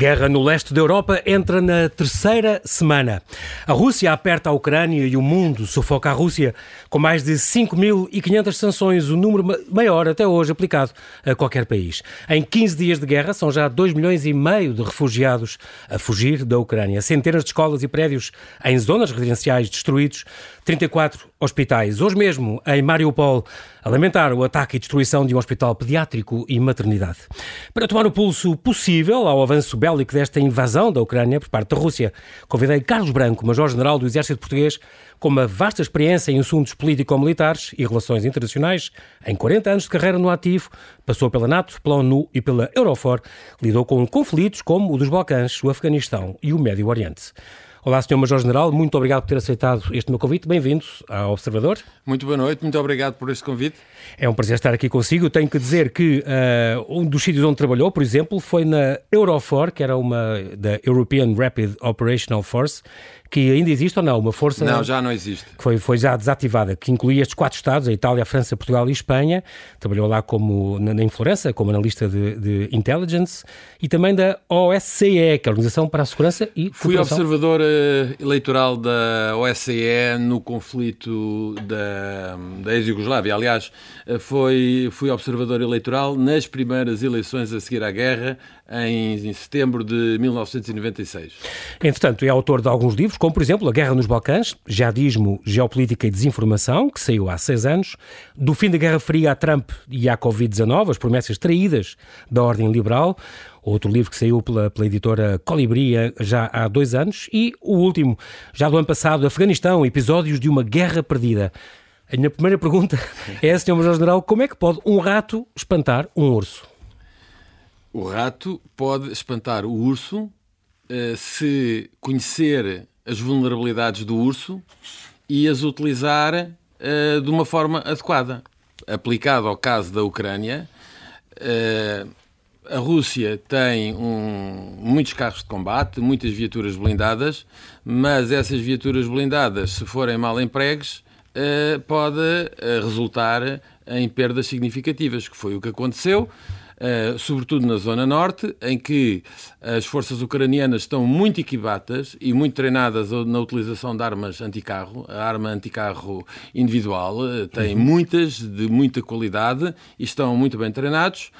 guerra no leste da Europa entra na terceira semana. A Rússia aperta a Ucrânia e o mundo sufoca a Rússia com mais de 5.500 sanções, o número maior até hoje aplicado a qualquer país. Em 15 dias de guerra, são já 2 milhões e meio de refugiados a fugir da Ucrânia. Centenas de escolas e prédios em zonas residenciais destruídos, 34 hospitais. Hoje mesmo, em Mariupol, a lamentar o ataque e destruição de um hospital pediátrico e maternidade. Para tomar o pulso possível ao avanço bélico desta invasão da Ucrânia por parte da Rússia, convidei Carlos Branco, Major-General do Exército Português, com uma vasta experiência em assuntos político-militares e relações internacionais, em 40 anos de carreira no ativo, passou pela NATO, pela ONU e pela Eurofor, lidou com conflitos como o dos Balcãs, o Afeganistão e o Médio Oriente. Olá, Sr. Major-General, muito obrigado por ter aceitado este meu convite. Bem-vindo ao Observador. Muito boa noite, muito obrigado por este convite. É um prazer estar aqui consigo. Tenho que dizer que uh, um dos sítios onde trabalhou, por exemplo, foi na Eurofor, que era uma da European Rapid Operational Force, que ainda existe ou não? Uma força. Não, já não existe. Que foi, foi já desativada, que incluía estes quatro Estados, a Itália, a França, Portugal e Espanha. Trabalhou lá como, na, em Florença, como analista de, de intelligence e também da OSCE, que é a Organização para a Segurança e Fui observador uh, eleitoral da OSCE no conflito da, da ex-Yugoslávia. Aliás, uh, foi, fui observador eleitoral nas primeiras eleições a seguir à guerra, em, em setembro de 1996. Entretanto, é autor de alguns livros, como por exemplo A Guerra nos Balcãs, Jihadismo, Geopolítica e Desinformação, que saiu há seis anos, do fim da Guerra Fria a Trump e à Covid-19, as promessas traídas da ordem liberal, outro livro que saiu pela, pela editora Colibri já há dois anos, e o último, já do ano passado, Afeganistão, episódios de uma guerra perdida. A minha primeira pergunta é, Sr. Major-General, como é que pode um rato espantar um urso? O rato pode espantar o urso uh, se conhecer as vulnerabilidades do urso e as utilizar uh, de uma forma adequada. Aplicado ao caso da Ucrânia, uh, a Rússia tem um, muitos carros de combate, muitas viaturas blindadas, mas essas viaturas blindadas, se forem mal empregues, pode resultar em perdas significativas, que foi o que aconteceu. Uh, sobretudo na zona norte, em que as forças ucranianas estão muito equipadas e muito treinadas na utilização de armas anticarro. A arma anticarro individual uh, tem uhum. muitas, de muita qualidade, e estão muito bem treinados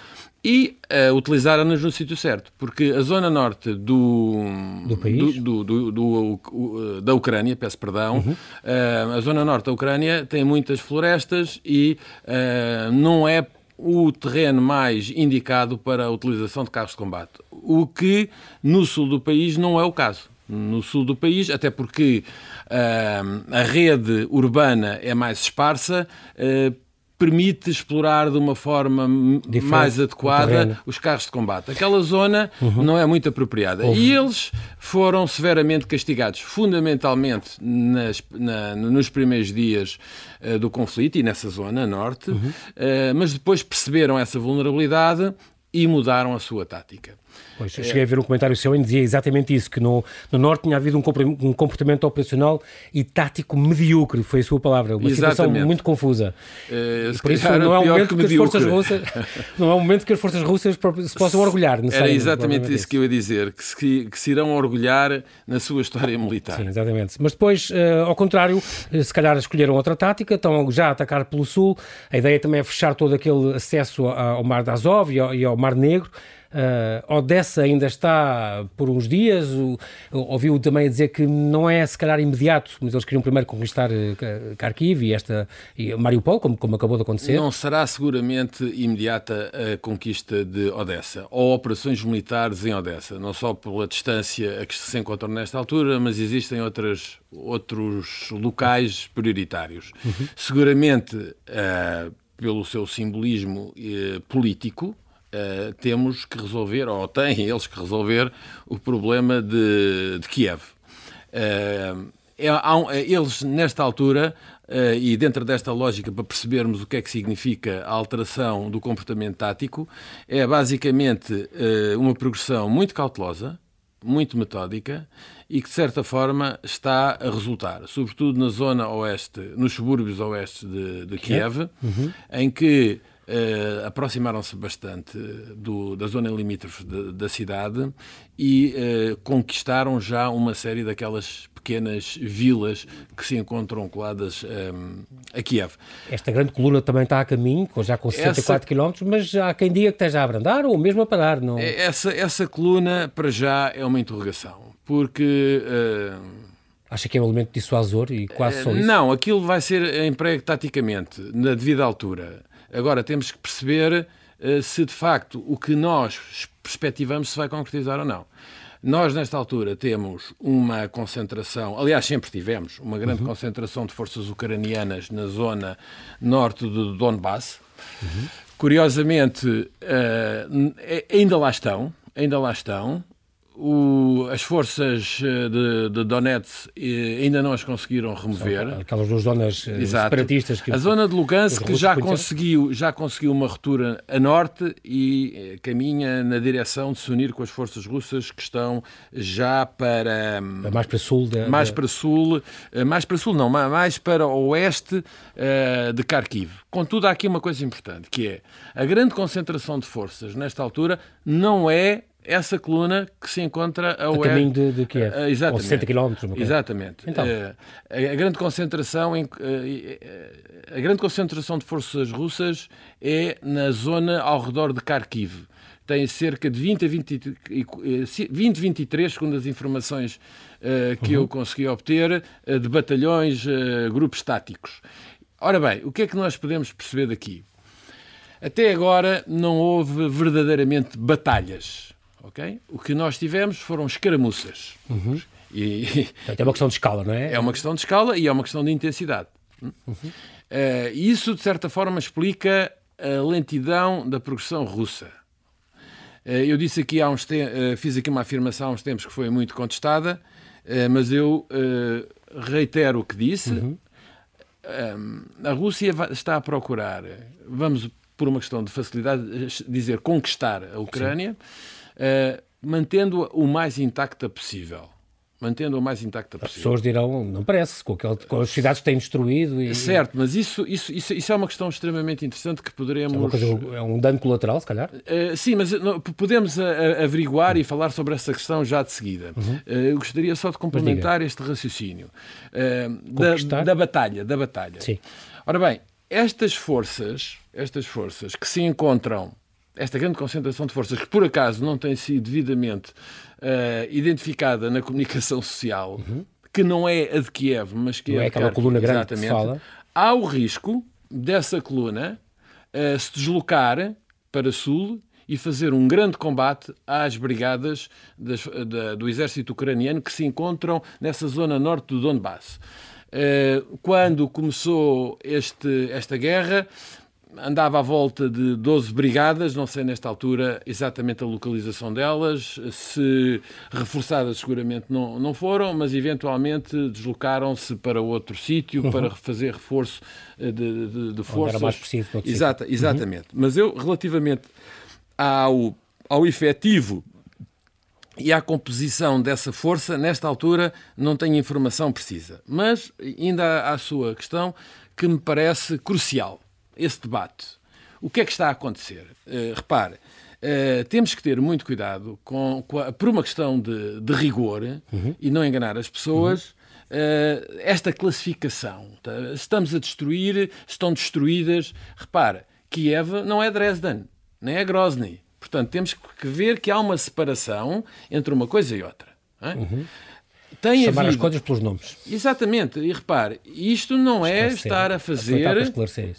e uh, utilizaram-nas no sítio certo, porque a zona norte do, do país? Do, do, do, da Ucrânia, peço perdão, uhum. uh, a zona norte da Ucrânia tem muitas florestas e uh, não é o terreno mais indicado para a utilização de carros de combate. O que no sul do país não é o caso. No sul do país, até porque uh, a rede urbana é mais esparsa, uh, permite explorar de uma forma Diferente mais adequada os carros de combate. Aquela zona uhum. não é muito apropriada. E eles foram severamente castigados, fundamentalmente nas, na, nos primeiros dias uh, do conflito e nessa zona norte, uhum. uh, mas depois perceberam essa vulnerabilidade e mudaram a sua tática. Pois, eu cheguei a ver um comentário seu em dizia exatamente isso, que no, no Norte tinha havido um comportamento operacional e tático medíocre, foi a sua palavra, uma exatamente. situação muito confusa. É, por isso não é um momento que, que as forças russas não é um momento que as forças russas se possam orgulhar. Era exatamente isso que eu ia dizer, que se, que se irão orgulhar na sua história militar. Sim, exatamente. Mas depois, uh, ao contrário, eh, se calhar escolheram outra tática, estão já a atacar pelo sul. A ideia também é fechar todo aquele acesso ao Mar de Azov e e ao Mar Negro. Uh, Odessa ainda está por uns dias. ouviu também dizer que não é se calhar imediato, mas eles queriam primeiro conquistar uh, Kharkiv e esta e Mariupol, como, como acabou de acontecer. Não será seguramente imediata a conquista de Odessa ou operações militares em Odessa, não só pela distância a que se encontram nesta altura, mas existem outras, outros locais prioritários. Uhum. Seguramente uh, pelo seu simbolismo político uh, temos que resolver, ou têm eles que resolver, o problema de, de Kiev. Uh, é, um, eles, nesta altura, uh, e dentro desta lógica, para percebermos o que é que significa a alteração do comportamento tático, é basicamente uma progressão muito cautelosa, muito metódica e que, de certa forma, está a resultar, sobretudo na zona oeste, nos subúrbios oeste de, de Kiev, uhum. em que uh, aproximaram-se bastante do, da zona limítrofe da cidade e uh, conquistaram já uma série daquelas pequenas vilas que se encontram coladas um, a Kiev. Esta grande coluna também está a caminho, já com 64 km, mas há quem diga que esteja a abrandar ou mesmo a parar. Não... É, essa, essa coluna, para já, é uma interrogação, porque... Uh, Acha que é um elemento dissuasor e quase só isso? Não, aquilo vai ser emprego taticamente, na devida altura. Agora, temos que perceber uh, se de facto o que nós perspectivamos se vai concretizar ou não. Nós, nesta altura, temos uma concentração, aliás, sempre tivemos, uma grande uhum. concentração de forças ucranianas na zona norte do Donbass. Uhum. Curiosamente, uh, ainda lá estão, ainda lá estão o, as forças eh, de, de Donetsk eh, ainda não as conseguiram remover. São aquelas duas zonas eh, Exato. separatistas. Que a zona de Lugansk já conseguiu, já conseguiu uma ruptura a norte e caminha na direção de se unir com as forças russas que estão já para... Mais para sul. Da, mais da... para sul. Mais para sul não, mais para o oeste de Kharkiv. Contudo, há aqui uma coisa importante, que é a grande concentração de forças nesta altura não é essa coluna que se encontra a, a caminho de, de Kiev, uh, exatamente, 60 km. Exatamente. Então. Uh, a, a, grande concentração em, uh, a grande concentração de forças russas é na zona ao redor de Kharkiv. Tem cerca de 20 a 20, 20 23, segundo as informações que uhum. eu consegui obter, de batalhões, grupos táticos. Ora bem, o que é que nós podemos perceber daqui? Até agora não houve verdadeiramente batalhas O que nós tivemos foram escaramuças. Uhum. E, é uma questão de escala, não é? É uma questão de escala e é uma questão de intensidade. Uhum. Uh, isso, de certa forma, explica a lentidão da progressão russa. Uh, eu disse aqui há uns uh, fiz aqui uma afirmação há uns tempos que foi muito contestada, mas eu reitero o que disse. Uhum. a Rússia está a procurar, vamos por uma questão de facilidade, dizer conquistar a Ucrânia. Sim uh, mantendo-a o mais intacta possível. Mantendo o mais intacta possível. As pessoas dirão, não parece, com, aquele, com as cidades que têm destruído. E... Certo, mas isso, isso, isso, isso, é uma questão extremamente interessante que poderemos. É, coisa, é um dano colateral, se calhar? Uh, sim, mas não, podemos a, a, averiguar uhum. e falar sobre essa questão já de seguida. Uhum. Uh, eu gostaria só de complementar este raciocínio da, da, batalha. Da batalha. Sim. Ora bem, estas forças, estas forças que se encontram esta grande concentração de forças, que por acaso não tem sido devidamente uh, identificada na comunicação social, uhum. que não é a de Kiev, mas que não é, é aquela coluna grande que fala. Há o risco dessa coluna uh, se deslocar para sul e fazer um grande combate às brigadas das, da, do exército ucraniano que se encontram nessa zona norte do Donbass. Uh, quando começou este, esta guerra, andava à volta de 12 brigadas, não sei nesta altura exatamente a localização delas, se reforçadas seguramente não, não foram, mas eventualmente deslocaram-se para outro sítio uhum. para fazer reforço eh, de, de, de forças. Onde era mais preciso. Exata, exatamente. Uhum. Mas eu, relativamente ao, ao efetivo e à composição dessa força, nesta altura não tenho informação precisa. Mas ainda a sua questão que me parece crucial esse debate. O que é que está a acontecer? Uh, repare, uh, temos que ter muito cuidado com, com a, por uma questão de, de rigor uhum. e não enganar as pessoas. Uhum. Uh, esta classificação. Tá? Estamos a destruir, estão destruídas. Repare, Kiev não é Dresden, nem é Grozny. Portanto, temos que ver que há uma separação entre uma coisa e outra. É? Uhum tem Chamar havido... as coisas pelos nomes. Exatamente. E repare, isto não é estar a fazer...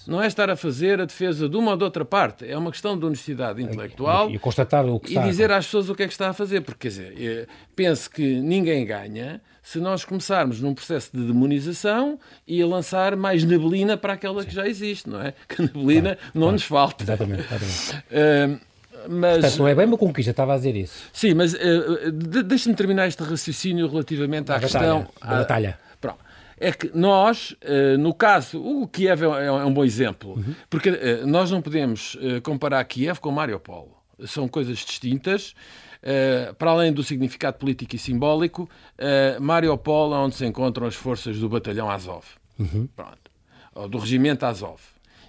Não é estar a fazer a defesa de uma ou de outra parte. É uma questão de honestidade intelectual. E, e constatar o que E dizer às pessoas o que é que está a fazer. Porque, quer dizer, eh, pense que ninguém ganha se nós começarmos num processo de demonização e a lançar mais neblina para aquela Sim. que já existe, não é? Que neblina claro, não claro. nos falta. Exatamente. exatamente. Uh, mas... Portanto, não é bem uma conquista, estava a dizer isso. Sim, mas uh, de, deixa-me terminar este raciocínio relativamente à questão... Da batalha. Pronto. É que nós, uh, no caso, o Kiev é, é, é um bom exemplo, uhum. porque uh, nós não podemos comparar Kiev com Mariupol. São coisas distintas. Uh, para além do significado político e simbólico, uh, Mariupol é onde se encontram as forças do batalhão Azov. Uhum. Pronto. Ou do regimento Azov.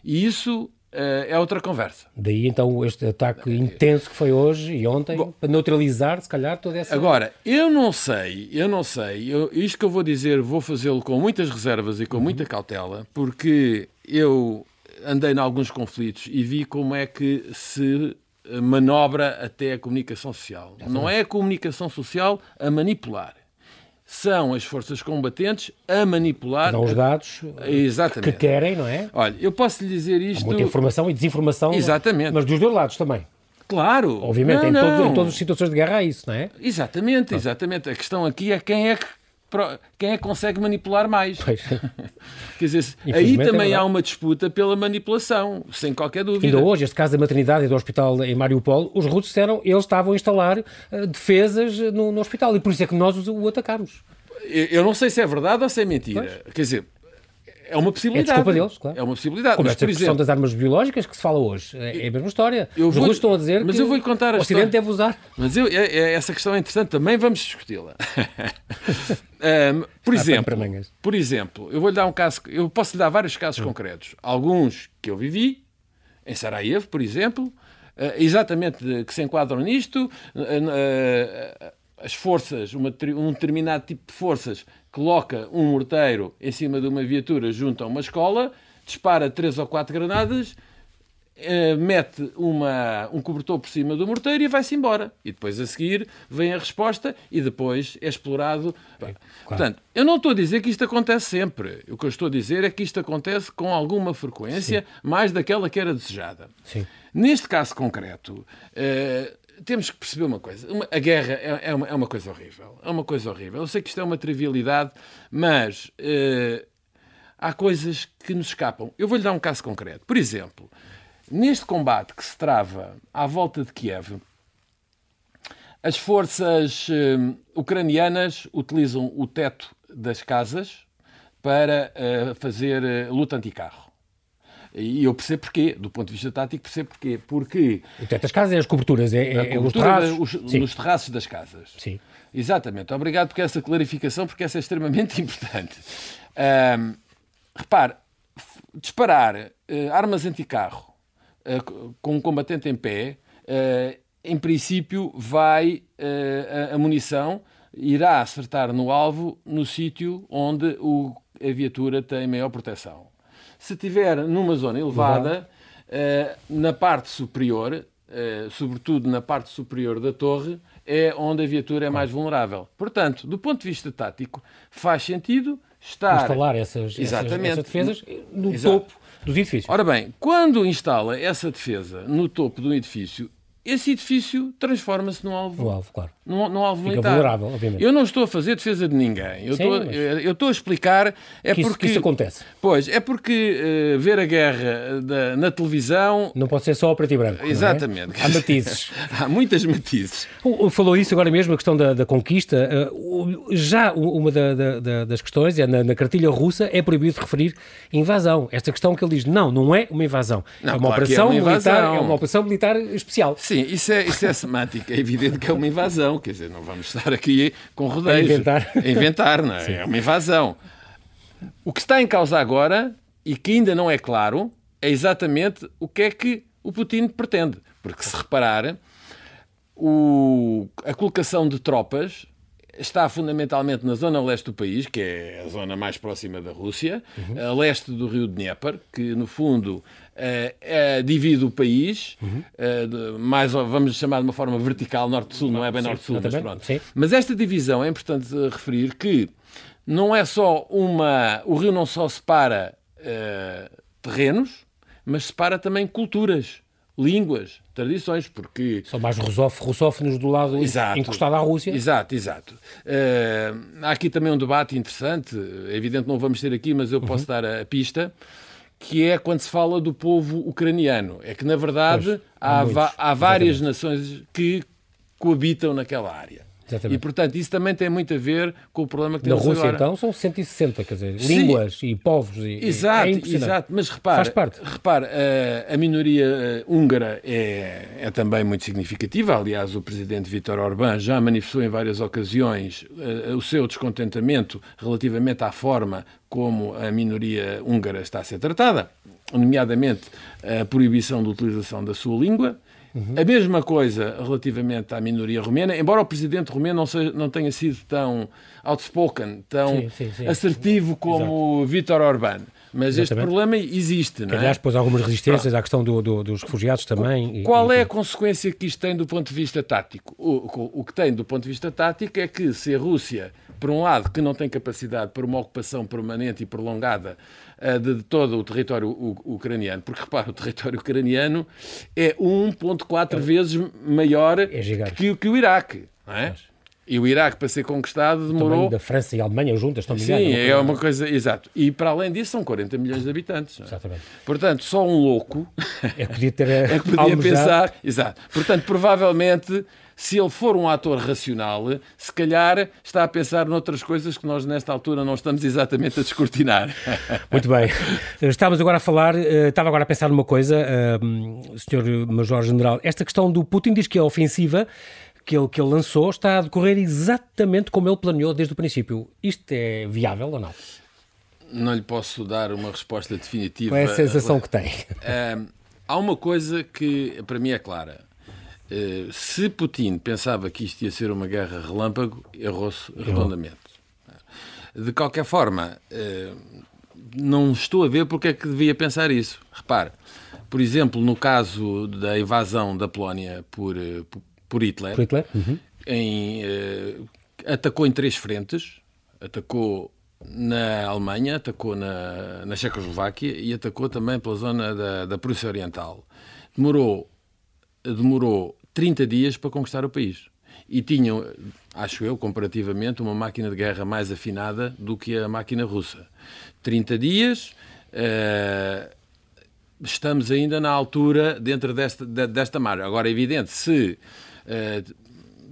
E isso é outra conversa. Daí então este ataque intenso que foi hoje e ontem, Bom, para neutralizar, se calhar, toda essa. Agora, eu não sei, eu não sei, eu, isto que eu vou dizer, vou fazê-lo com muitas reservas e com uhum. muita cautela, porque eu andei em alguns conflitos e vi como é que se manobra até a comunicação social. É não é a comunicação social a manipular são as forças combatentes a manipular. Dão os dados Exatamente. que querem, não é? Olha, eu posso lhe dizer isto. Há muita informação e desinformação. Exatamente. Mas dos dois lados também. Claro. Obviamente, não, em, não. em todas as situações de guerra há isso, não é? Exatamente, exatamente. A questão aqui é quem é que quem é que consegue manipular mais. Quer dizer, aí é também é há uma disputa pela manipulação, sem qualquer dúvida. Ainda hoje, este caso da maternidade e do hospital em Mariupol, os russos disseram eles estavam a instalar uh, defesas no, no, hospital e por isso é que nós o, o atacámos. Eu, eu não sei se é verdade ou se é mentira. Pois. Quer dizer, é uma possibilidade. É desculpa deles, claro. É uma possibilidade. Como mas, esta questão das armas biológicas que se fala hoje. É, é a mesma história. Eu Os russos estão a dizer mas que eu vou contar o Ocidente deve usar. Mas eu, é, é, essa questão é interessante, também vamos discuti-la. um, por, exemplo, por exemplo, eu vou-lhe dar um caso, eu posso lhe dar vários casos hum. concretos. Alguns que eu vivi, em Sarajevo, por exemplo, uh, exatamente que se enquadram nisto. As forças, uma, um determinado tipo de forças, coloca um morteiro em cima de uma viatura junto a uma escola, dispara três ou quatro granadas, eh, mete uma, um cobertor por cima do morteiro e vai-se embora. E depois a seguir vem a resposta e depois é explorado. Bem, claro. Portanto, eu não estou a dizer que isto acontece sempre. O que eu estou a dizer é que isto acontece com alguma frequência, Sim. mais daquela que era desejada. Sim. Neste caso concreto, uh, temos que perceber uma coisa. Uma, a guerra é, é, uma, é, uma, coisa horrível. É uma coisa horrível. Eu sei que isto é uma trivialidade, mas uh, há coisas que nos escapam. Eu vou-lhe dar um caso concreto. Por exemplo, neste combate que se trava à volta de Kiev, as forças uh, ucranianas utilizam o teto das casas para uh, fazer luta anticarro. E eu percebo porquê, do ponto de vista tático, percebo porquê. Porque. O teto das casas é as coberturas, é, é, é os terraços. Os, nos terraços das casas. Sim. Exatamente. Obrigado por essa clarificação, porque essa é extremamente importante. Um, repare, disparar uh, armas anticarro uh, com um combatente em pé, uh, em princípio, vai a, a munição irá acertar no alvo no sítio onde o, a viatura tem maior proteção. Se estiver numa zona elevada, uh, na parte superior, uh, sobretudo na parte superior da torre, é onde a viatura é mais vulnerável. Portanto, do ponto de vista tático, faz sentido estar... Instalar essas, Exatamente. essas, defesas no Exato. topo dos edifícios. Ora bem, quando instala essa defesa no topo do edifício, esse edifício transforma-se num alvo. No alvo, claro. Alvo Fica militar. vulnerável, obviamente. Eu não estou a fazer defesa de ninguém. Eu, Sim, estou, mas... eu estou a explicar. É que isso, porque isso acontece. Pois, é porque uh, ver a guerra da, na televisão. Não pode ser só o preto e branco. É? Exatamente. É? Há matizes. Há muitas matizes. Falou isso agora mesmo, a questão da, da conquista. Uh, já uma da, da, das questões, é na, na, cartilha russa, é proibido referir invasão. Esta questão que ele diz, não, não é uma invasão. Não, é uma claro operação é uma militar. É uma operação militar especial. Sim, isso é, isso é semântica. É evidente que é uma invasão. Quer dizer, não vamos estar aqui com rodeios. A inventar. A inventar, não é? Sim. É uma invasão. O que está em causa agora, e que ainda não é claro, é exatamente o que é que o Putin pretende. Porque, se reparar, o, a colocação de tropas está fundamentalmente na zona leste do país, que é a zona mais próxima da Rússia, uhum. a leste do rio Dnieper, que no fundo divide o país, uhum. é, mais vamos chamar de uma forma vertical, norte-sul, não é bem norte-sul, mas pronto. Sim. Mas esta divisão é importante referir que não é só uma. O rio não só separa terrenos, mas separa também culturas línguas, tradições, porque... São mais russófonos do lado exato, encostado à Rússia. Exato, exato. Uh, há aqui também um debate interessante, é evidente não vamos ter aqui, mas eu posso uhum. dar a, a, pista, que é quando se fala do povo ucraniano. É que, na verdade, pois, há, há, há várias nações que coabitam naquela área. Exatamente. E, portanto, isso também tem muito a ver com o problema que temos Na Rússia, agora. então, são 160, quer dizer, Sim. línguas e povos. E, exato, é exato. Mas repare, Faz parte. repare a, a minoria húngara é, é também muito significativa. Aliás, o presidente Vítor Orbán já manifestou em várias ocasiões uh, o seu descontentamento relativamente à forma como a minoria húngara está a ser tratada, nomeadamente a proibição da utilização da sua língua. Uhum. A mesma coisa relativamente à minoria romena, embora o presidente romeno não, seja, não tenha sido tão outspoken, tão sim, sim, sim. assertivo como Vítor Orbán. Mas Exatamente. este problema existe, não é? Aliás, pôs algumas resistências Pronto. à questão do, do, dos refugiados também. Qual e, é a consequência que isto tem do ponto de vista tático? O, o que tem do ponto de vista tático é que se a Rússia por um lado, que não tem capacidade para uma ocupação permanente e prolongada uh, de, todo o território ucraniano, porque repara, o território ucraniano é 1,4 é. vezes maior é que, que, o Iraque. Não é? E o Iraque, para ser conquistado, demorou. da França e Alemanha juntas, estão Sim, é, é uma coisa. Exato. E para além disso, são 40 milhões de habitantes. É? Exatamente. Portanto, só um louco. É que podia ter. é que podia pensar. Exato. Portanto, provavelmente se ele for um ator racional, se calhar está a pensar noutras coisas que nós, nesta altura, não estamos exatamente a descortinar. Muito bem. Estávamos agora a falar, eh, estava agora a pensar numa coisa, eh, Sr. Major-General. Esta questão do Putin diz que a ofensiva que ele, que ele lançou está a decorrer exatamente como ele planeou desde o princípio. Isto é viável ou não? Não lhe posso dar uma resposta definitiva. Qual é a sensação que tem? Eh, há uma coisa que para mim é clara eh, se Putin pensava que isto ia ser uma guerra relâmpago, errou-se redondamente. De qualquer forma, eh, não estou a ver porque é que devia pensar isso. Repare, por exemplo, no caso da invasão da Polónia por, eh, por Hitler, por Hitler? Uhum. Em, atacou em três frentes. Atacou na Alemanha, atacou na, na Checoslováquia e atacou também pela zona da, da Prússia Oriental. Demorou, demorou 30 dias para conquistar o país. E tinham, acho eu, comparativamente, uma máquina de guerra mais afinada do que a máquina russa. 30 dias, uh, estamos ainda na altura dentro desta, desta margem. Agora, é evidente, se uh,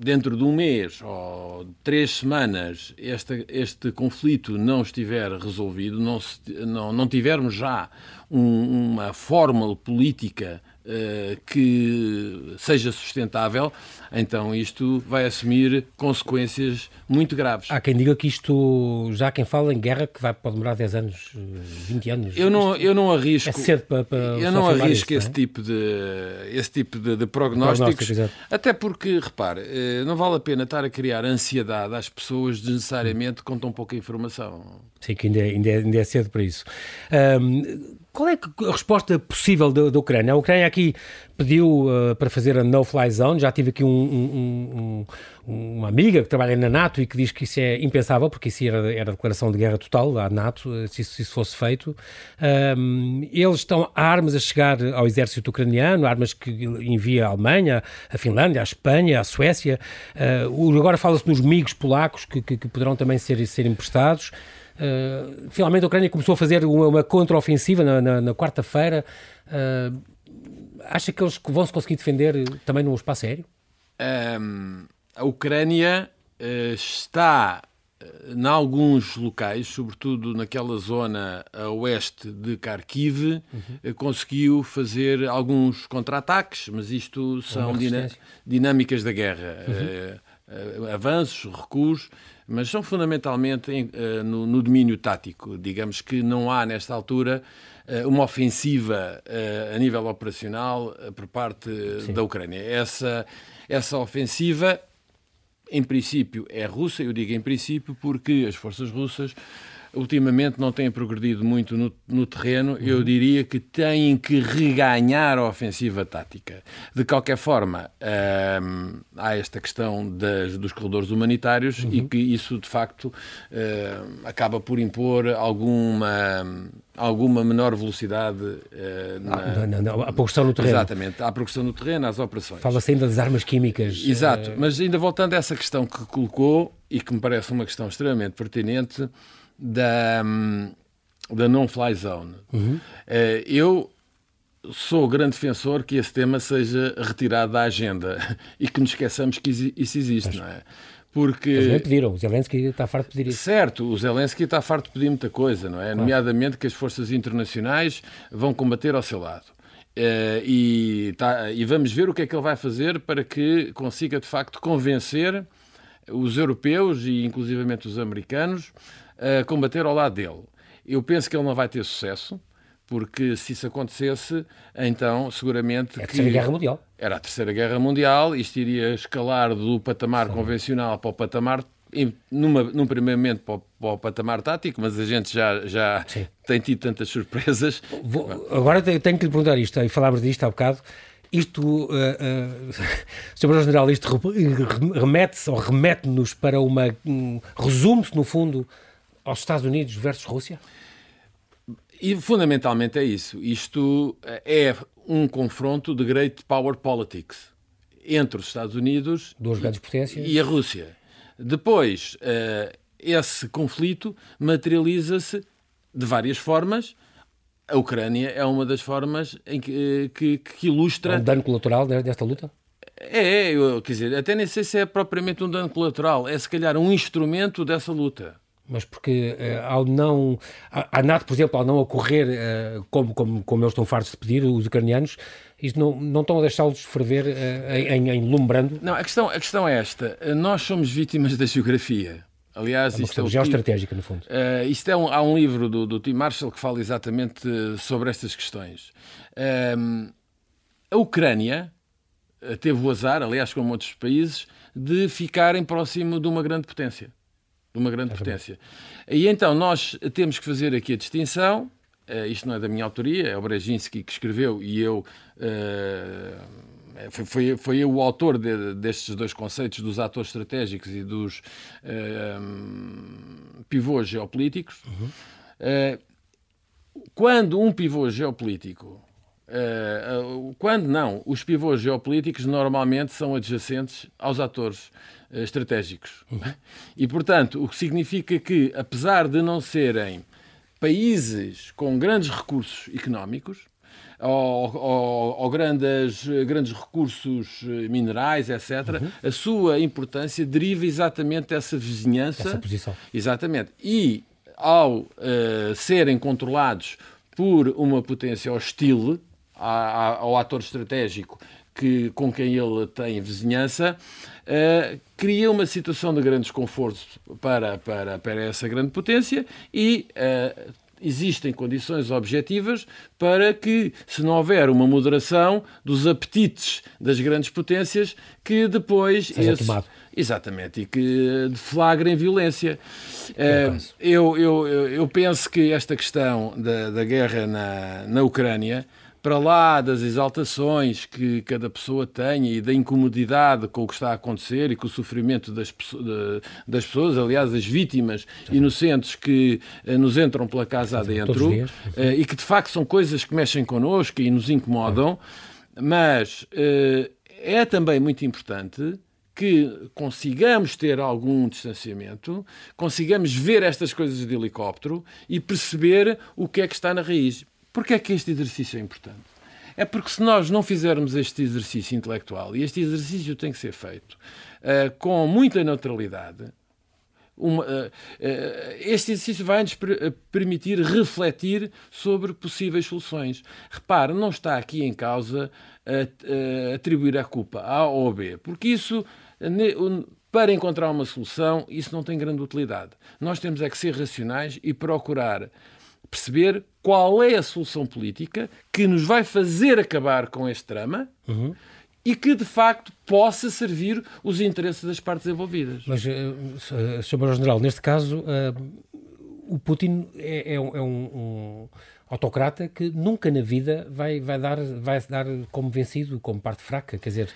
dentro de um mês ou três semanas este, este conflito não estiver resolvido, não, se, não, não tivermos já um, uma fórmula política que seja sustentável, então isto vai assumir consequências muito graves. Há quem diga que isto, já quem fala em guerra, que vai, pode demorar 10 anos, 20 anos. Eu não, eu não arrisco. É cedo para, para Eu não arrisco esse, não é? tipo de, esse tipo de, de prognósticos. até porque, repare, eh, não vale a pena estar a criar ansiedade às pessoas desnecessariamente com tão pouca informação. Sim, que ainda é, ainda é, ainda é cedo para isso. Um, qual é a resposta possível da, Ucrânia? A Ucrânia aqui pediu uh, para fazer a no-fly zone. Já tive aqui um, um, um, uma amiga que trabalha na NATO e que diz que isso é impensável, porque isso era, era declaração de guerra total à NATO, eh, se isso, se isso fosse feito. Eles estão há armas a chegar ao exército ucraniano, armas que envia a Alemanha, a Finlândia, a Espanha, a Suécia. Uh, agora fala-se nos migos polacos que, que, que poderão também ser, ser emprestados. Uh, finalmente a Ucrânia começou a fazer uma, uma contra-ofensiva na, na, na quarta-feira. Uh, acha que eles vão se conseguir defender também no espaço aéreo? Um, a Ucrânia uh, está em alguns locais, sobretudo naquela zona a oeste de Kharkiv, uhum. conseguiu fazer alguns contra-ataques, mas isto são dinâmicas da guerra. Uhum. Avanços, recuos, mas são fundamentalmente em, uh, no, no, domínio tático. Digamos que não há, nesta altura, uh, uma ofensiva a nível operacional por parte Sim. da Ucrânia. Essa, essa ofensiva, em princípio, é russa, eu digo em princípio porque as forças russas ultimamente não têm progredido muito no, no terreno, uhum. eu diria que têm que reganhar a ofensiva tática. De qualquer forma, hum, há esta questão das, dos corredores humanitários uhum. e que isso, de facto, hum, acaba por impor alguma alguma menor velocidade uh, na... Não, não, a progressão no terreno. Exatamente, a progressão no terreno, às operações. Fala-se ainda das armas químicas. Exato, uh... mas ainda voltando a essa questão que colocou e que me parece uma questão extremamente pertinente, da, da non-fly zone. Uhum. Uh, eu sou grande defensor que esse tema seja retirado da agenda e que nos esqueçamos que isso existe, não é? porque... Eles nem pediram, o Zelensky está farto de pedir isso. Certo, o Zelensky está farto de pedir muita coisa, não é? Claro. Nomeadamente que as forças internacionais vão combater ao seu lado. Uh, e, tá, e vamos ver o que é que ele vai fazer para que consiga, de facto, convencer os europeus e inclusivamente os americanos a combater ao lado dele. Eu penso que ele não vai ter sucesso, porque se isso acontecesse, então seguramente. É a Terceira Guerra Mundial. Era a Terceira Guerra Mundial, isto iria escalar do patamar Sim. convencional para o patamar. Numa, num primeiro momento para o, para o, patamar tático, mas a gente já, já tem tido tantas surpresas. Vou, agora tenho que lhe perguntar isto, e falámos disto há bocado. Isto, uh, uh, Sr. General, isto remete-se ou remete-nos para uma. Um, resume-se, no fundo, aos Estados Unidos versus Rússia? E fundamentalmente é isso. Isto é um confronto de great power politics entre os Estados Unidos Duas grandes potências. e a Rússia. Depois, eh, esse conflito materializa-se de várias formas. A Ucrânia é uma das formas em que, eh, que, que ilustra. É um dano colateral desta luta? É, eu, quer dizer, até nem sei se é propriamente um dano colateral, é se calhar um instrumento dessa luta mas porque uh, ao não. A, NATO, por exemplo, ao não ocorrer uh, como, como, como eles estão fartos de pedir, os ucranianos, isto não, não estão a deixá-los ferver uh, em, em lumbrando? Não, a questão, a questão é esta. Nós somos vítimas da geografia. Aliás, é uma isto é geoestratégica, no fundo. Uh, isto é um, há um livro do, do Tim Marshall que fala exatamente sobre estas questões. Uh, a Ucrânia teve o azar, aliás, como outros países, de ficarem próximo de uma grande potência de uma grande potência. E então nós temos que fazer aqui a distinção, uh, isto não é da minha autoria, é o Brzezinski que escreveu e eu. Uh, foi, foi, foi eu o autor de, destes dois conceitos, dos atores estratégicos e dos uh, pivôs geopolíticos. Uhum. quando um pivô geopolítico Uh, quando não, os pivôs geopolíticos normalmente são adjacentes aos atores uh, estratégicos. E, portanto, o que significa que, apesar de não serem países com grandes recursos económicos, ou, ou, ou grandes, grandes recursos minerais, etc., uhum. a sua importância deriva exatamente dessa vizinhança. Essa posição. Exatamente. E, ao uh, serem controlados por uma potência hostil, ao ator estratégico que, com quem ele tem vizinhança, uh, cria uma situação de grande desconforto para, para, para essa grande potência e uh, existem condições objetivas para que, se não houver uma moderação dos apetites das grandes potências, que depois. Seja esse, tomado. Exatamente, e que deflagrem violência. É eu, eu, eu penso que esta questão da, da guerra na, na Ucrânia para lá das exaltações que cada pessoa tenha e da incomodidade com o que está a acontecer e com o sofrimento das, das pessoas, aliás, as vítimas inocentes que uh, nos entram pela casa adentro uh, e que de facto são coisas que mexem connosco e nos incomodam, mas uh, é também muito importante que consigamos ter algum distanciamento, consigamos ver estas coisas de helicóptero e perceber o que é que está na raiz. Porquê é que este exercício é importante? É porque se nós não fizermos este exercício intelectual, e este exercício tem que ser feito uh, com muita neutralidade, uma, uh, uh, este exercício vai-nos permitir refletir sobre possíveis soluções. Repare, não está aqui em causa atribuir a culpa A ou B, porque isso, para encontrar uma solução, isso não tem grande utilidade. Nós temos é que ser racionais e procurar perceber qual é a solução política que nos vai fazer acabar com este drama uhum. e que, de facto, possa servir os interesses das partes envolvidas. Mas, uh, Sr. General, neste caso, uh, o Putin é, é, um, é um, um, autocrata que nunca na vida vai, vai, dar, vai dar como vencido, como parte fraca. Quer dizer,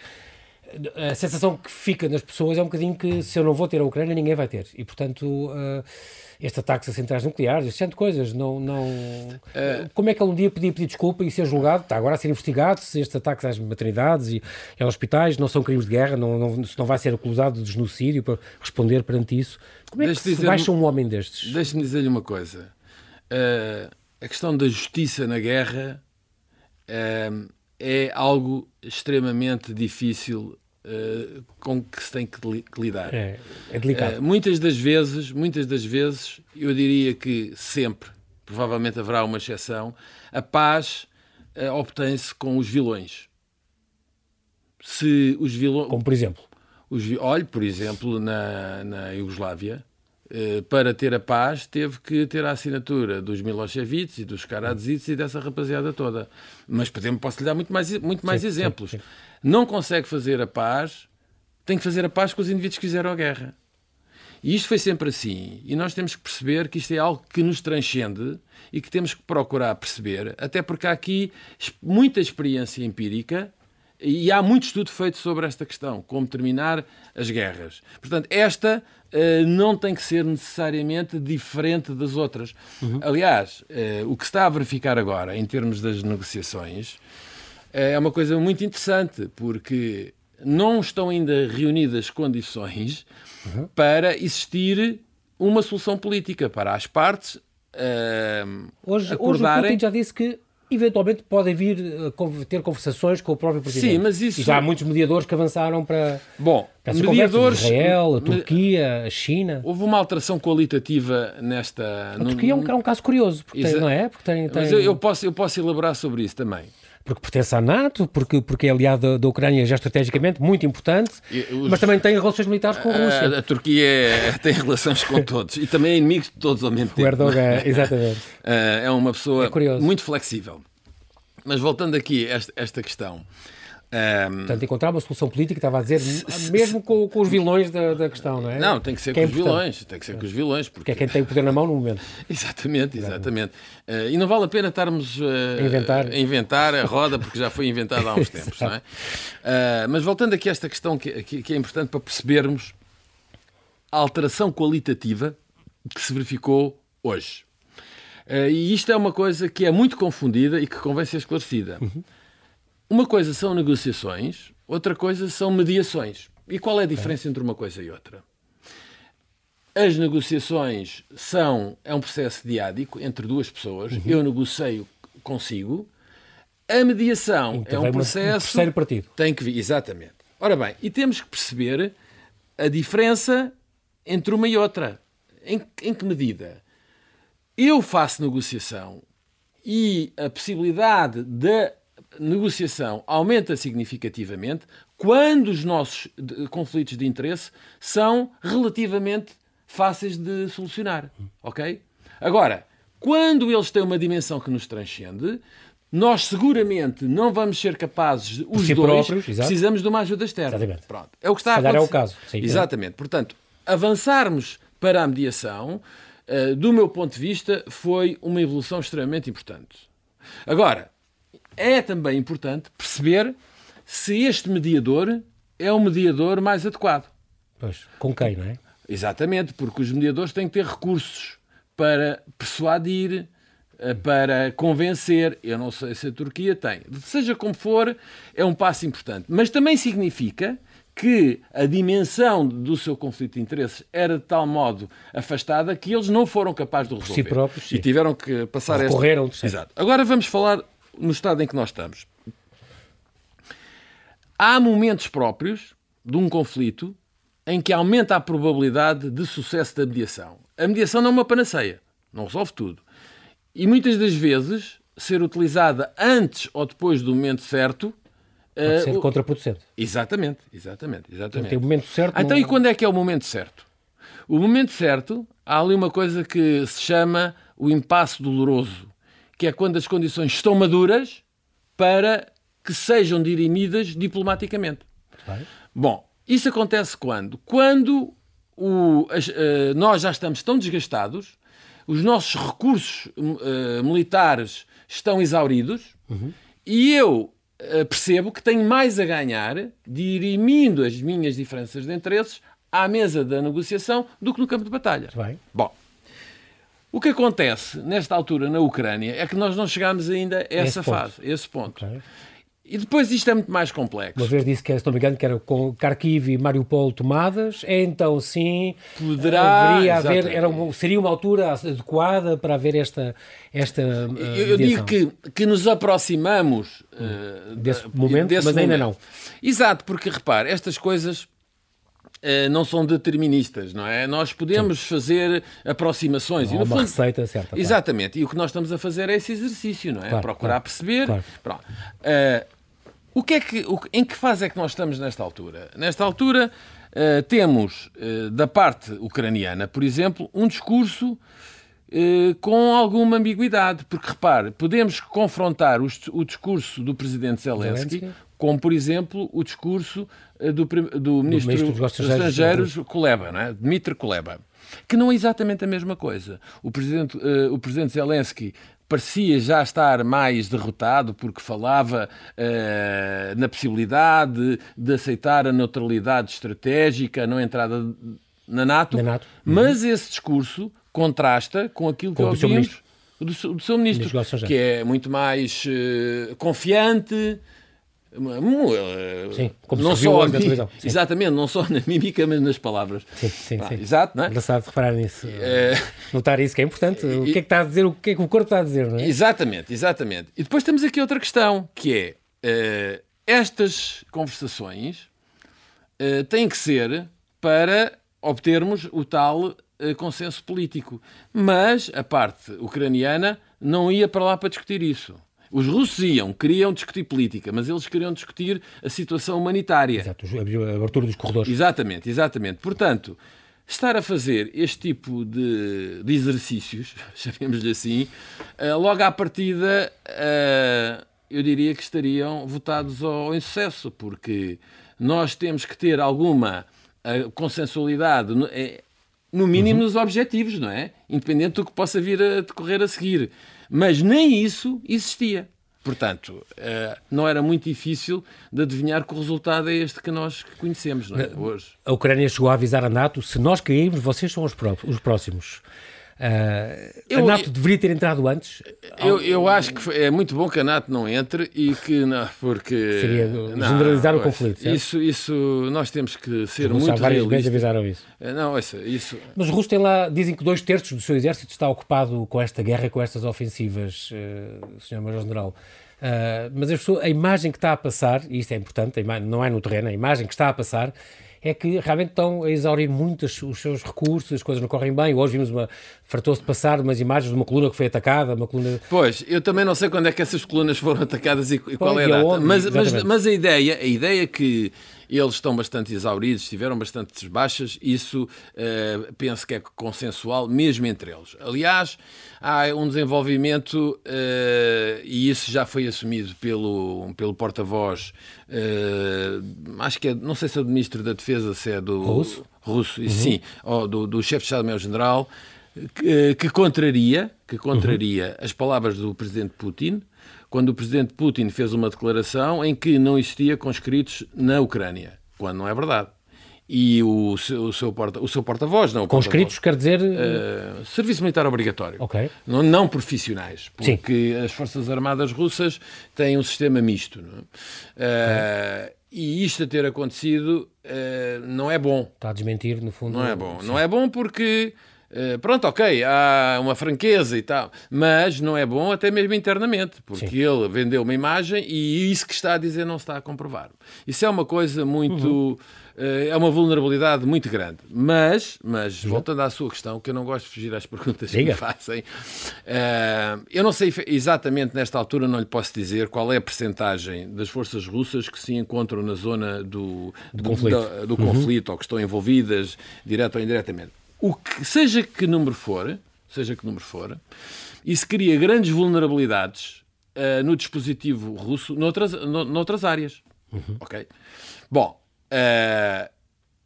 a sensação que fica nas pessoas é um bocadinho que se eu não vou ter a Ucrânia, ninguém vai ter. E, portanto, uh, este ataque a centrais nucleares, este tipo de coisas, não... não... Uh, Como é que ele um dia podia pedir desculpa e ser julgado? Está agora a ser investigado se estes ataques às maternidades e, e aos hospitais não são crimes de guerra, não, não, não vai ser acusado de genocídio para responder perante isso. Como é que se baixa um homem destes? Deixe-me dizer-lhe uma coisa. Uh, a questão da justiça na guerra é algo extremamente difícil uh, com que se tem que, que lidar. É, é delicado. Uh, muitas das vezes, muitas das vezes, eu diria que sempre, provavelmente haverá uma exceção, a paz uh, obtém-se com os vilões. Se os vilões... Como por exemplo? Os, olhe, por exemplo, na, na Iugoslávia, para ter a paz, teve que ter a assinatura dos Milosevic e dos Karadzic e dessa rapaziada toda. Mas podemos, posso lhe dar muito mais, muito mais sim, exemplos. Sim, sim. Não consegue fazer a paz, tem que fazer a paz com os indivíduos que fizeram a guerra. E isto foi sempre assim. E nós temos que perceber que isto é algo que nos transcende e que temos que procurar perceber, até porque há aqui muita experiência empírica e há muito estudo feito sobre esta questão, como terminar as guerras. Portanto, esta uh, não tem que ser necessariamente diferente das outras. Uhum. Aliás, uh, o que se está a verificar agora, em termos das negociações, é uma coisa muito interessante, porque não estão ainda reunidas condições uhum. para existir uma solução política para as partes uh, hoje, acordarem... Hoje o Putin já disse que eventualmente podem vir a ter conversações com o próprio Presidente. Sim, mas isso... E já há muitos mediadores que avançaram para, Bom, para mediadores... Israel, a Turquia, a China... Houve uma alteração qualitativa nesta... A Turquia é um, é um caso curioso, porque tem, não é? Porque tem, tem... Mas eu, eu, posso, eu posso elaborar sobre isso também porque pertence à NATO, porque, porque é aliado da, Ucrânia já estrategicamente, muito importante, os, mas também tem relações militares com a Rússia. A, a Turquia é, tem relações com todos e também é inimigo de todos ao mesmo tempo. O Erdogan, exatamente. É uma pessoa é muito flexível. Mas voltando aqui a esta, esta questão, um... Portanto, encontrar uma solução política, estava a dizer, mesmo com, com os vilões da, da, questão, não é? Não, tem que ser que com é os vilões, tem que ser com os vilões. Porque... é quem tem o poder na mão no momento. exatamente, exatamente. Uh, e não vale a pena estarmos uh, inventar. a inventar a roda, porque já foi inventada há uns tempos, não é? Uh, mas voltando aqui a esta questão que, que, que é importante para percebermos a alteração qualitativa que se verificou hoje. e isto é uma coisa que é muito confundida e que convém ser esclarecida. Uhum. Uma coisa são negociações, outra coisa são mediações. E qual é a diferença entre uma coisa e outra? As negociações são é um processo diádico entre duas pessoas. Uhum. Eu negocio consigo. A mediação então, é um processo. Um terceiro partido. Tem que vir, exatamente. Ora bem, e temos que perceber a diferença entre uma e outra. Em, em que medida? Eu faço negociação e a possibilidade de negociação aumenta significativamente quando os nossos conflitos de interesse são relativamente fáceis de solucionar. Ok? Agora, quando eles têm uma dimensão que nos transcende, nós seguramente não vamos ser capazes, de, os si dois, próprios, precisamos de uma ajuda externa. Exatamente. Pronto. É o que está a acontecer. é o caso. Sim, Exatamente. É. Portanto, avançarmos para a mediação, uh, do meu ponto de vista, foi uma evolução extremamente importante. Agora, é também importante perceber se este mediador é o mediador mais adequado. Pois, com quem, não é? Exatamente, porque os mediadores têm que ter recursos para persuadir, eh, para convencer. Eu não sei se a Turquia tem. Seja como for, é um passo importante. Mas também significa que a dimensão do seu conflito de interesses era de tal modo afastada que eles não foram capazes de resolver. Por si próprios, sim. E tiveram que passar Recorreram esta... Exato. Agora vamos falar no estado em que nós estamos. Há momentos próprios de um conflito em que aumenta a probabilidade de sucesso da mediação. A mediação não é uma panaceia, não resolve tudo. E muitas das vezes ser utilizada antes ou depois do momento certo Pode ser uh, contraproducente. Exatamente, exatamente, exatamente. Tem o momento certo. Então, não... e quando é que é o momento certo? O momento certo, há ali uma coisa que se chama o impasse doloroso que é quando as condições estão maduras para que sejam dirimidas diplomaticamente. Bem. Bom, isso acontece quando? Quando o, as, uh, nós já estamos tão desgastados, os nossos recursos uh, militares estão exauridos uhum. e eu uh, percebo que tenho mais a ganhar dirimindo as minhas diferenças de interesses à mesa da negociação do que no campo de batalha. Bem. Bom, o que acontece nesta altura na Ucrânia é que nós não chegámos ainda a essa esse fase, a esse ponto. Okay. E depois isto é muito mais complexo. Uma vez disse que, se não me engano, que era com Kharkiv e Mariupol tomadas, então sim, Poderá, haveria haver, era uma, seria uma altura adequada para haver esta esta uh, Eu, eu digo que, que nos aproximamos uh, desse momento, desse mas momento. ainda não. Exato, porque repare, estas coisas não são deterministas, não é? Nós podemos Sim. fazer aproximações. Não, e no uma fundo, receita certa. Exatamente. Claro. E o que nós estamos a fazer é esse exercício, não é? Claro, Procurar claro, perceber. Uh, o que é que, o, em que fase é que nós estamos nesta altura? Nesta altura uh, temos, uh, da parte ucraniana, por exemplo, um discurso com alguma ambiguidade, porque repare, podemos confrontar o, o discurso do presidente Zelensky, Zelensky, com, por exemplo, o discurso do, do, do ministro, ministro dos Estrangeiros, estrangeiros Kuleba, não é? Dmitry Kuleba, que não é exatamente a mesma coisa. O presidente, o presidente Zelensky parecia já estar mais derrotado porque falava uh, na possibilidade de aceitar a neutralidade estratégica, a não entrada na NATO, na NATO. mas uhum. esse discurso contrasta com aquilo que com ouvimos do seu, do seu ministro, que é muito mais uh, confiante, Sim, como não se só na televisão. Sim. Exatamente, não só na mímica, mas nas palavras. Sim, sim, sim. Exato, não é? Engraçado reparar nisso. É... Notar isso que é importante. O que é que está a dizer, o que é que o corpo está a dizer, não é? Exatamente, exatamente. E depois temos aqui outra questão, que é uh, estas conversações uh, têm que ser para obtermos o tal uh, consenso político. Mas a parte ucraniana não ia para lá para discutir isso. Os russos iam, queriam discutir política, mas eles queriam discutir a situação humanitária. Exato, a abertura dos corredores. Exatamente, exatamente. Portanto, estar a fazer este tipo de, de exercícios, chamemos-lhe assim, uh, logo à partida, uh, eu diria que estariam votados ao insucesso, porque nós temos que ter alguma uh, consensualidade, no, no mínimo uhum. nos objetivos, não é? Independente do que possa vir a decorrer a seguir. Mas nem isso existia. Portanto, eh, não era muito difícil de adivinhar que o resultado é este que nós conhecemos não é? hoje. A Ucrânia chegou a avisar a NATO: se nós cairmos, vocês são os, próximos. Uh, eu, a NATO deveria ter entrado antes? Eu, eu acho que é muito bom que a NATO não entre e que não, porque seria generalizar o conflito. Certo? Isso, isso nós temos que ser Os muito várias vezes avisaram isso. Eh, não, isso, isso. Mas os russos têm lá, dizem que dois terços do seu exército está ocupado com esta guerra, com estas ofensivas, uh, Sr. Major-General. Uh, mas a imagem que está a passar, e isto é importante, não é no terreno, a imagem que está a passar é que realmente estão a exaurir muito os seus recursos, as coisas não correm bem. Hoje vimos uma. Fartou-se de passar umas imagens de uma coluna que foi atacada, uma coluna. Pois, eu também não sei quando é que essas colunas foram atacadas e, e qual é a data. Onde, mas, mas, mas, a ideia, a ideia que eles estão bastante exauridos, tiveram bastantes baixas, isso uh, penso que é consensual, mesmo entre eles. Aliás, há um desenvolvimento, uh, e isso já foi assumido pelo, pelo porta-voz, uh, acho que é, não sei se é do Ministro da Defesa, se é do. Russo? Russo, uhum. sim, ou do, do chefe de Estado-Maior-General, que, que, contraria, que contraria uhum. as palavras do Presidente Putin quando o presidente Putin fez uma declaração em que não existia conscritos na Ucrânia, quando não é verdade. E o seu, o seu, porta, porta-voz, não. Conscritos porta quer dizer. Uh, serviço militar obrigatório. Ok. Não, não profissionais, porque Sim. as Forças Armadas russas têm um sistema misto. É? uh, E isto a ter acontecido uh, não é bom. Está a desmentir, no fundo. Não é bom. Sim. Não é bom porque eh, pronto, ok, há uma franqueza e tal, mas não é bom até mesmo internamente, porque Sim. ele vendeu uma imagem e isso que está a dizer não está a comprovar. Isso é uma coisa muito. Uhum. Uh, é uma vulnerabilidade muito grande. Mas, mas voltando à sua questão, que eu não gosto de fugir às perguntas Diga. que me fazem, uh, eu não sei exatamente nesta altura, não lhe posso dizer qual é a percentagem das forças russas que se encontram na zona do, do, do conflito, da, do uhum. conflito ou que estão envolvidas, direto ou indiretamente o que, seja que número for, seja que número for, isso cria grandes vulnerabilidades uh, no dispositivo russo noutras, no, noutras áreas. Uhum. Ok? Bom, uh,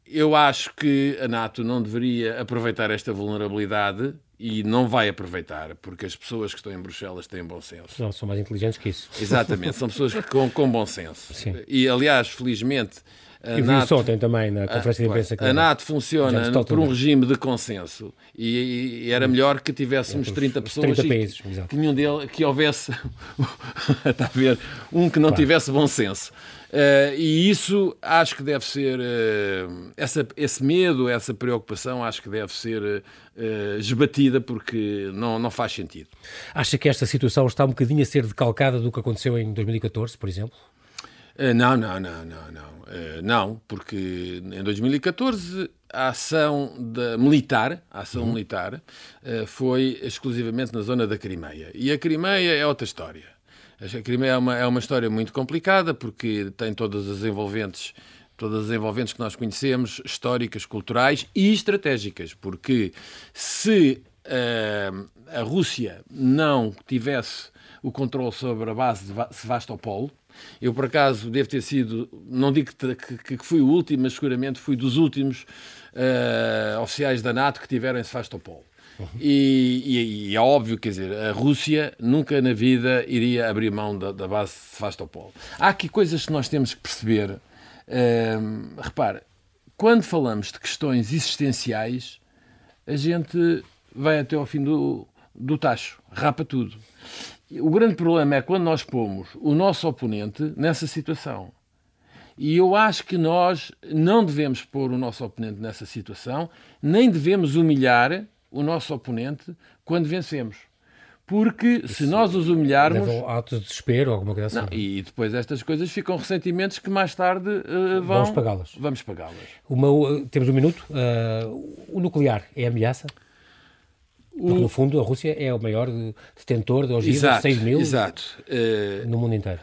eu acho que a NATO não deveria aproveitar esta vulnerabilidade e não vai aproveitar, porque as pessoas que estão em Bruxelas têm bom senso. Não, são mais inteligentes que isso. Exatamente, são pessoas com, com bom senso. Sim. E, aliás, felizmente, E NATO, ontem também na conferência de imprensa. A, NATO funciona por um regime de consenso e, e era melhor que tivéssemos é, 30 pessoas 30 países, que, nenhum dele, que houvesse está a ver, um que não claro. tivesse bom senso. Uh, e isso acho que deve ser, uh, essa, esse medo, essa preocupação, acho que deve ser uh, esbatida porque não, não faz sentido. Acha que esta situação está um bocadinho a ser decalcada do que aconteceu em 2014, por exemplo? Não, não, não, não, não. Não, porque em 2014 a ação da, militar, a ação uhum. militar, foi exclusivamente na zona da Crimeia. E a Crimeia é outra história. A Crimeia é uma, é uma história muito complicada porque tem todas as envolventes todas as envolventes que nós conhecemos, históricas, culturais e estratégicas, porque se uh, a Rússia não tivesse o controle sobre a base de Sevastopol, eu por acaso devo ter sido, não digo que, que fui o último, mas seguramente fui dos últimos uh, oficiais da NATO que tiveram em Sevastopol. E, e, e, é óbvio, quer dizer, a Rússia nunca na vida iria abrir mão da, da base de Sevastopol. Há aqui coisas que nós temos que perceber. Uh, repare, quando falamos de questões existenciais, a gente vai até ao fim do, do tacho, rapa tudo. O grande problema é quando nós pomos o nosso oponente nessa situação. E eu acho que nós não devemos pôr o nosso oponente nessa situação, nem devemos humilhar o nosso oponente quando vencemos. Porque Isso se nós os humilharmos. Levam atos de desespero, alguma coisa assim. Não, e depois estas coisas ficam ressentimentos que mais tarde uh, vão. Vamos pagá-las. Vamos pagá-las. temos um minuto. Uh, o nuclear é ameaça? Porque, no fundo, a Rússia é o maior detentor de ogivas, 6 mil exato. Uh, no mundo inteiro.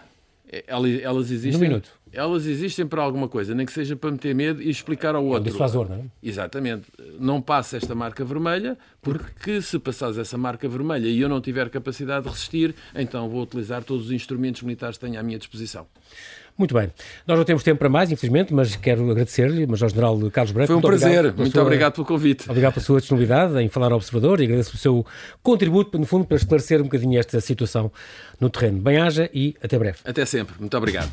Elas existem. No minuto elas existem para alguma coisa, nem que seja para meter medo e explicar ao outro. É um dissuasor, não é? Exatamente. Não passa esta marca vermelha, porque se passares essa marca vermelha e eu não tiver capacidade de resistir, então vou utilizar todos os instrumentos militares que tenho à minha disposição. Muito bem. Nós não temos tempo para mais, infelizmente, mas quero agradecer-lhe, Major-General Carlos Branco. Foi um prazer. Obrigado muito sua, obrigado pelo convite. Obrigado pela sua disponibilidade em falar ao Observador e agradeço o seu contributo, no fundo, para esclarecer um bocadinho esta situação no terreno. Bem-haja e até breve. Até sempre. Muito obrigado.